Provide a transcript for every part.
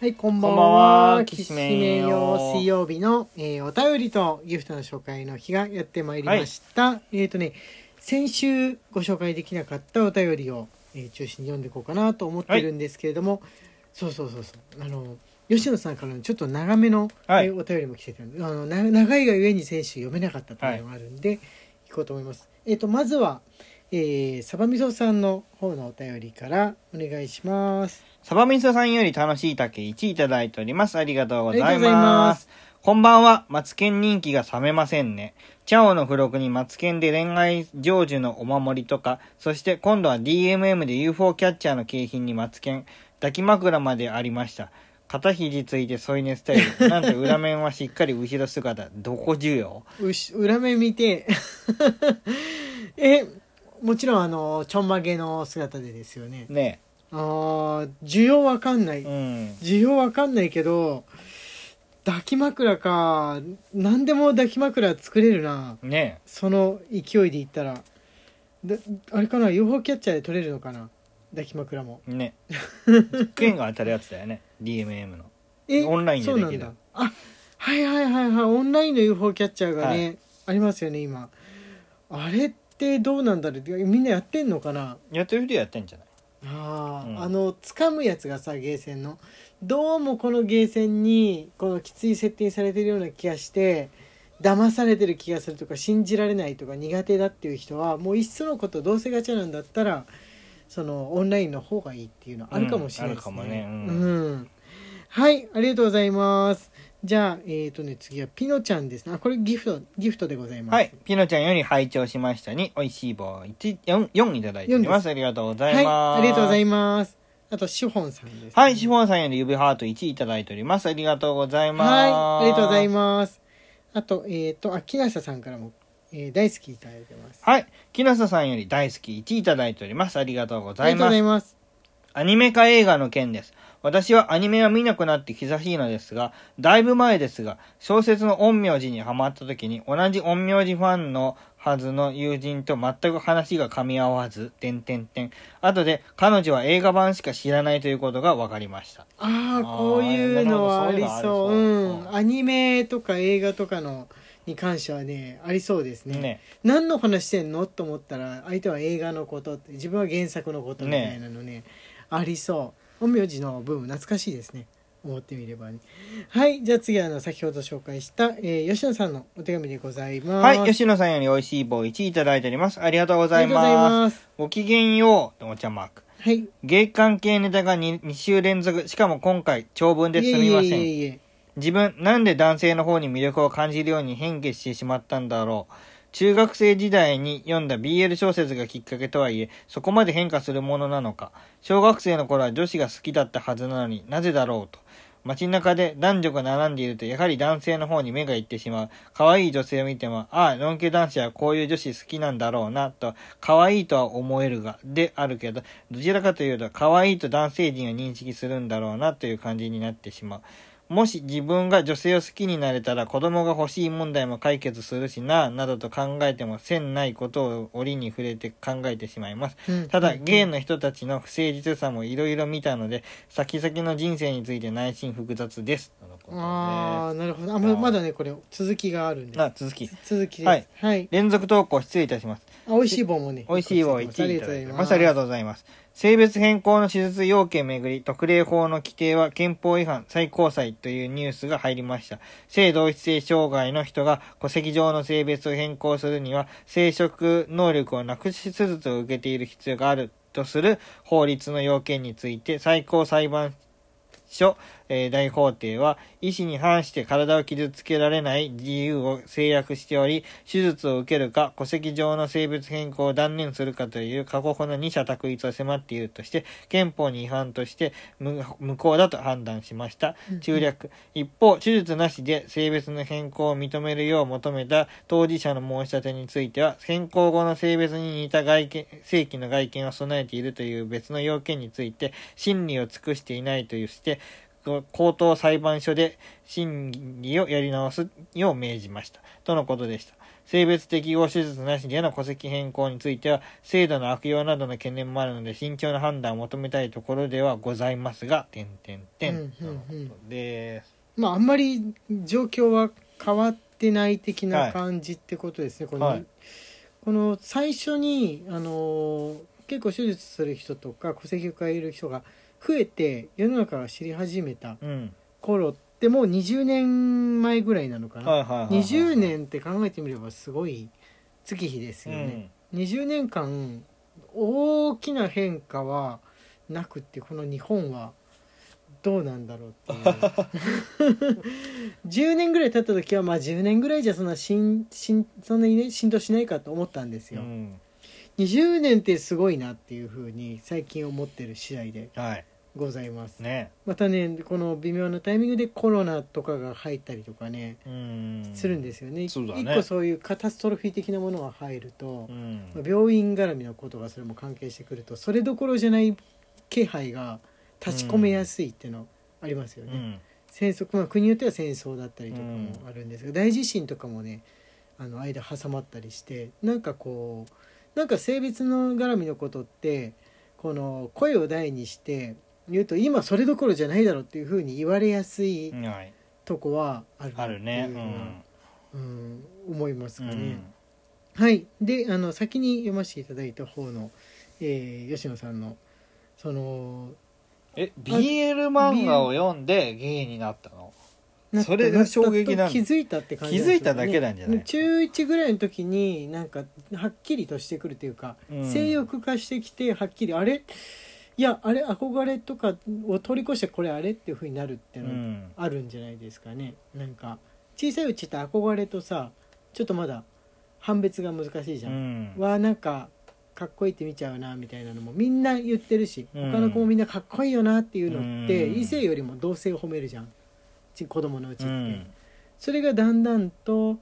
はい、こんばんは。はきしめんよ水曜日の、えーお便りとギフトの紹介の日がやってまいりました。えっ、とね、先週ご紹介できなかったお便りを、えー中心に読んでいこうかなと思ってるんですけれども、そうそうそうそう。あの、吉野さんからのちょっと長めの、はいえーお便りも来てたんで、あのな長いがゆえに先週読めなかったというのがあるんで、い、こうと思います。えっ、と、まずは、えー、サバみそさんの方のお便りからお願いします。サバミソさんより楽しい竹1いただいております。ありがとうございまますす。こんばんは。マツケン人気が冷めませんね。チャオの付録にマツケンで恋愛成就のお守りとか、そして今度は DMM で UFO キャッチャーの景品にマツケン、抱き枕までありました。肩肘ついて添い寝スタイル。なんと裏面はしっかり後ろ姿。どこ需要？うし裏面見て えもちろんあのちょんまげの姿でですよねねあー需要わかんない、うん。需要わかんないけど抱き枕か。何でも抱き枕作れるな。ね。その勢いで言ったら。だあれかな？UFO キャッチャーで取れるのかな？抱き枕も。ね。剣が当たるやつだよね。DMM の。えオンラインでできる。だ。あはいはいはいはい。オンラインの UFO キャッチャーがね、はい。ありますよね今。あれってどうなんだろう？みんなやってんのかな？やってる人やってんじゃない？あー、うん。あの掴むやつがさゲーセンの。どうもこのゲーセンにこのきつい設定されてるような気がして騙されてる気がするとか信じられないとか苦手だっていう人はもういっそのことどうせガチャなんだったらそのオンラインの方がいいっていうのあるかもしれないですね。ね。うん。うん。はいありがとうございます。じゃあえっ、とね次はピノちゃんですね。あこれギフトギフトでございます。はい。ピノちゃんより拝聴しましたに、美味しい棒1、4、4いただいております。ありがとうございます。はい、ありがとうございまます。あとシフォンさんです、ね。はい、シフォンさんより指ハート1いただいております。ありがとうございます。はい、ありがとうございす。ます。あと、えっ、と、あ、木下さんからも、えー大好きいただいてます。はい。木下さんより大好き1いただいております。ありがとうごありがとうございます。ざいます。アニメ化映画の件です。私はアニメは見なくなって久しいのですが、だいぶ前ですが、小説の陰陽師にハマった時に、同じ陰陽師ファンのはずの友人と全く話が噛み合わず、点点点。後で、彼女は映画版しか知らないということが分かりました。ああ、こういうのはありそう。うん。アニメとか映画とかの、に関してはね、ありそうですね。ね。何の話してんの？と思ったら、相手は映画のこと自分は原作のことみたいなのね、ありそう。陰陽師のブーム懐かしいですね。思ってみればね。はい。じゃあ次はあの、先ほど紹介した、えー吉野さんのお手紙でございます。はい、吉野さんより美味しい棒1いただいております。ありがとうございます。ごきげんよう、お茶マーク。はい。芸関係ネタが 2, 2週連続、しかも今回長文ですみません。自分、なんで男性の方に魅力を感じるように変化してしまったんだろう。中学生時代に読んだ BL 小説がきっかけとはいえ、そこまで変化するものなのか。小学生の頃は女子が好きだったはずなのになぜだろうと。街中で男女が並んでいると、やはり男性の方に目がいってしまう。可愛い女性を見ても、ああ、のんけ男子はこういう女子好きなんだろうな、と、可愛いとは思えるが、であるけど、どちらかというと、可愛いと男性陣を認識するんだろうな、という感じになってしまう。もし自分が女性を好きになれたら子供が欲しい問題も解決するしな、などと考えても線ないことを折に触れて考えてしまいます。うんただ、ゲイの人たちの不誠実さもいろいろ見たので、先々の人生について内心複雑です。ああ、なるほど。あ、ままだね、これ、続きがあるんで。あ、続き。続きです。はい。はい。連続投稿失礼いたします。あ、美味しい棒もね。美味しい棒を1あ位いただま。す。ありがとうございます。性別変更の手術要件めぐり、特例法の規定は憲法違反最高裁というニュースが入りました。性同一性障害の人が戸籍上の性別を変更するには、生殖能力をなくし手術を受けている必要があるとする法律の要件について、最高裁判所、えー大法廷は、医師に反して体を傷つけられない自由を制約しており、手術を受けるか、戸籍上の性別変更を断念するかという過去の二者択一を迫っているとして、憲法に違反として無無効だと判断しましたうん。中略。一方、手術なしで性別の変更を認めるよう求めた当事者の申し立てについては、変更後の性別に似た外見、正規の外見を備えているという別の要件について、審理を尽くしていないとして、高等裁判所で審理をやり直すよう命じました。とのことでした。性別適合手術なしでの戸籍変更については、制度の悪用などの懸念もあるので、慎重な判断を求めたいところではございますが、点点点。うんうんうんとのことです。まああんまり状況は変わってない的な感じってことですね、この、はいこの最初にあの結構手術する人とか戸籍を変える人が増えて世の中が知り始めたうん。頃ってもう20年前ぐらいなのかな、はいはいはいはい。20年って考えてみればすごい月日ですよね、20年間大きな変化はなくってこの日本はどうなんだろうっていう 10年ぐらい経った時はまあ10年ぐらいじゃそんなしんしんそんなにね浸透しないかと思ったんですよ、うん。20年ってすごいなっていうふうに最近思ってる次第ではい。ございます、ね。またねこの微妙なタイミングでコロナとかが入ったりとかねうん。するんですよね,、そうだね一個そういうカタストロフィー的なものが入るとう、ん。まあ病院絡みのことがそれも関係してくるとそれどころじゃない気配が立ち込めやすいっていうのありますよね、うん。戦争、まあ、国によっては戦争だったりとかもあるんですが、大地震とかもねあの間挟まったりしてなんかこうなんか性別の絡みのことってこの声を大にして言うと今それどころじゃないだろうっていうふうに言われやすいはい。とこはあるあるね。うん。うん思いますかね。うんはいであの先に読ませていただいた方の、えー吉野さんのそのえ、BL 漫画を読んでゲイになったの？それが衝撃な気づいたって感じ気づいただけなんじゃない中1ぐらいの時になんかはっきりとしてくるというか、うん。性欲化してきてはっきりあれ？いやあれ憧れとかを通り越してこれあれっていうふうになるっていうのうん。あるんじゃないですかね、なんか小さいうちって憧れとさちょっとまだ判別が難しいじゃん、うん。はなんかかっこいいって見ちゃうなみたいなのもみんな言ってるし、うん。他の子もみんなかっこいいよなっていうのって、うん。異性よりも同性を褒めるじゃんち子供のうちって、うん。それがだんだんと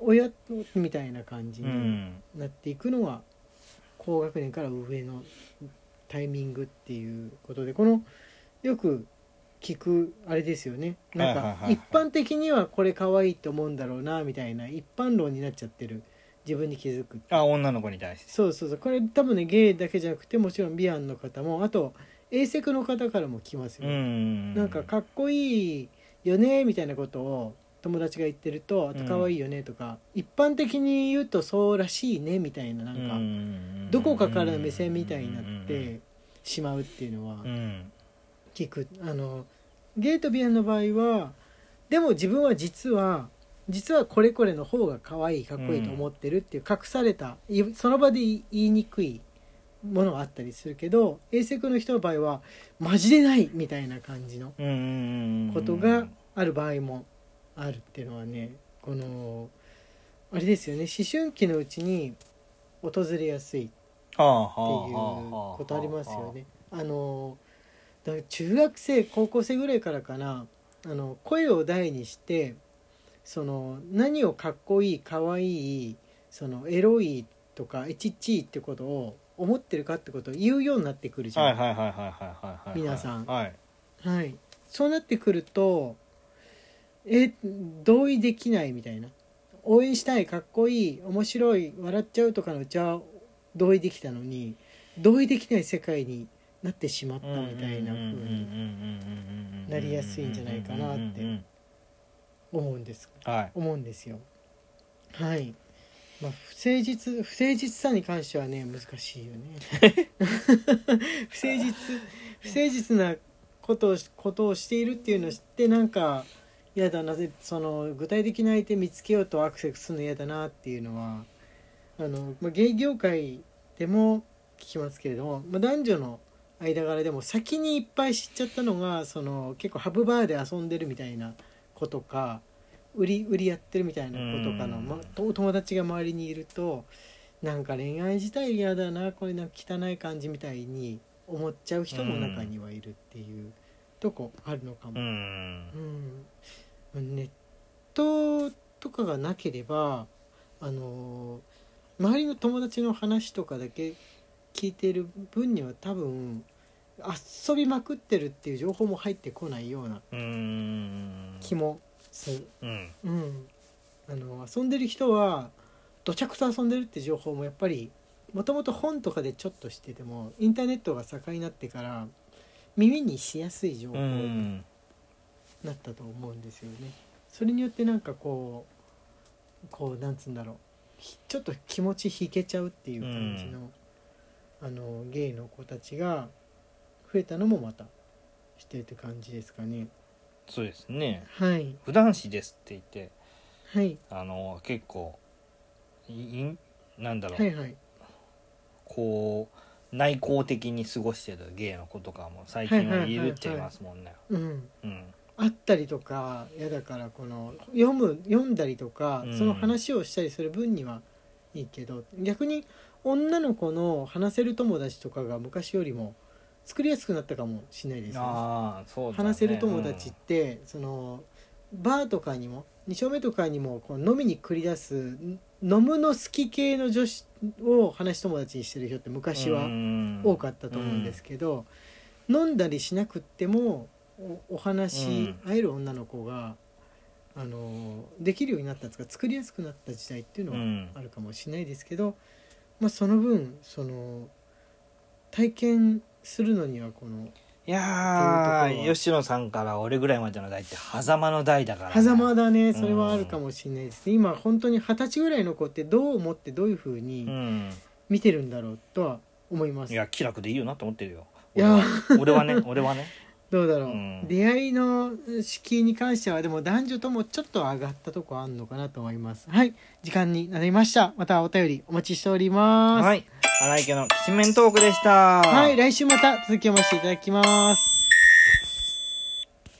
親みたいな感じにうん。なっていくのは高学年から上のタイミングっていうことでこのよく聞くあれですよねなんか一般的にはこれ可愛いって思うんだろうなみたいな一般論になっちゃってる自分に気づくあ、女の子に対して。そうそうそうこれ多分ねゲイだけじゃなくてもちろんビアンの方もあとエイセクの方からも来ますよ、うん。なんかかっこいいよねみたいなことを友達が言ってるとあと可愛いよねとか、一般的に言うとそうらしいねみたいななんか、ん。どこかからの目線みたいになってしまうっていうのはうん。聞く。あのゲイとビアンの場合はでも自分は実は実はこれこれの方が可愛いかっこいいと思ってるっていう隠されたいその場で言いにくいものがあったりするけどエイセクの人の場合はマジでないみたいな感じのうん。ことがある場合もあるっていうのはねこのあれですよね思春期のうちに訪れやすいっていうことありますよね。あの中学生高校生ぐらいからかなあの声を大にしてその何をかっこいいかわいいそのエロいとかエチッチーってことを思ってるかってことを言うようになってくるじゃん。はいはいはいはいはいはいはい。皆さんはい。はい、そうなってくるとえ同意できないみたいな応援したいかっこいい面白い笑っちゃうとかのうちは同意できたのに同意できない世界になってしまったみたいな風になりやすいんじゃないかなって思うんですはい。思うんですよはい、まあ、不誠実不誠実さに関してはね難しいよね。不誠実不誠実なことをことをしているっていうのを知ってなんか嫌だなぜその具体的な相手見つけようとアクセスするの嫌だなっていうのはあの、まあ、芸業界でも聞きますけれども、まあ、男女の間柄でも先にいっぱい知っちゃったのがその結構ハブバーで遊んでるみたいなことか売り売りやってるみたいなことかの、うんま、と友達が周りにいるとなんか恋愛自体嫌だなこれなんか汚い感じみたいに思っちゃう人も中にはいるっていうとこあるのかも。うん。うん、ネットとかがなければあの周りの友達の話とかだけ聞いてる分には多分遊びまくってるっていう情報も入ってこないような気もする、うん。うん、あの遊んでる人は土着と遊んでるって情報もやっぱりもともと本とかでちょっと知っててもインターネットが盛んになってから耳にしやすい情う報にん。なったと思うんですよね。それによってなんかこうこうなんつうんだろう。ひちょっと気持ち引けちゃうっていう感じの,、あのゲイの子たちが増えたのもまたしてって感じですかね。そうですね。はい。普段子ですって言ってはい。あの結構いいなんだろう、はいはい。こう内向的に過ごしてるゲイの子とかも最近はいるっちゃいますもんね。うん。うん。あったりとかいやだからこの読む読んだりとか、うん。その話をしたりする分にはいいけど逆に女の子の話せる友達とかが昔よりも作りやすくなったかもしれないですよね。ああそうだね。話せる友達って、そのバーとかにも2丁目とかにもこう飲みに繰り出すん飲むの好き系の女子を話し友達にしてる人って昔は多かったと思うんですけど、飲んだりしなくってもおお話、会える女の子があのできるようになったんですか？作りやすくなった時代っていうのはうん。あるかもしれないですけど、まあ、その分その体験するのにはこのいやっていうところは。ー吉野さんから俺ぐらいまでの代って狭間の代だから、狭間だね。それはあるかもしれないです、今本当に二十歳ぐらいの子ってどう思ってどういうふううにん。見てるんだろうとは思います、いや気楽でいいよなと思ってるよ。いや。俺は。俺はね俺はね。どうだろう、うん。出会いの敷居に関してはでも男女ともちょっと上がったとこあるのかなと思います。はい。時間になりました。またお便りお待ちしております。はい荒井家のきしめんトークでした。はい来週また続きをましていただきます。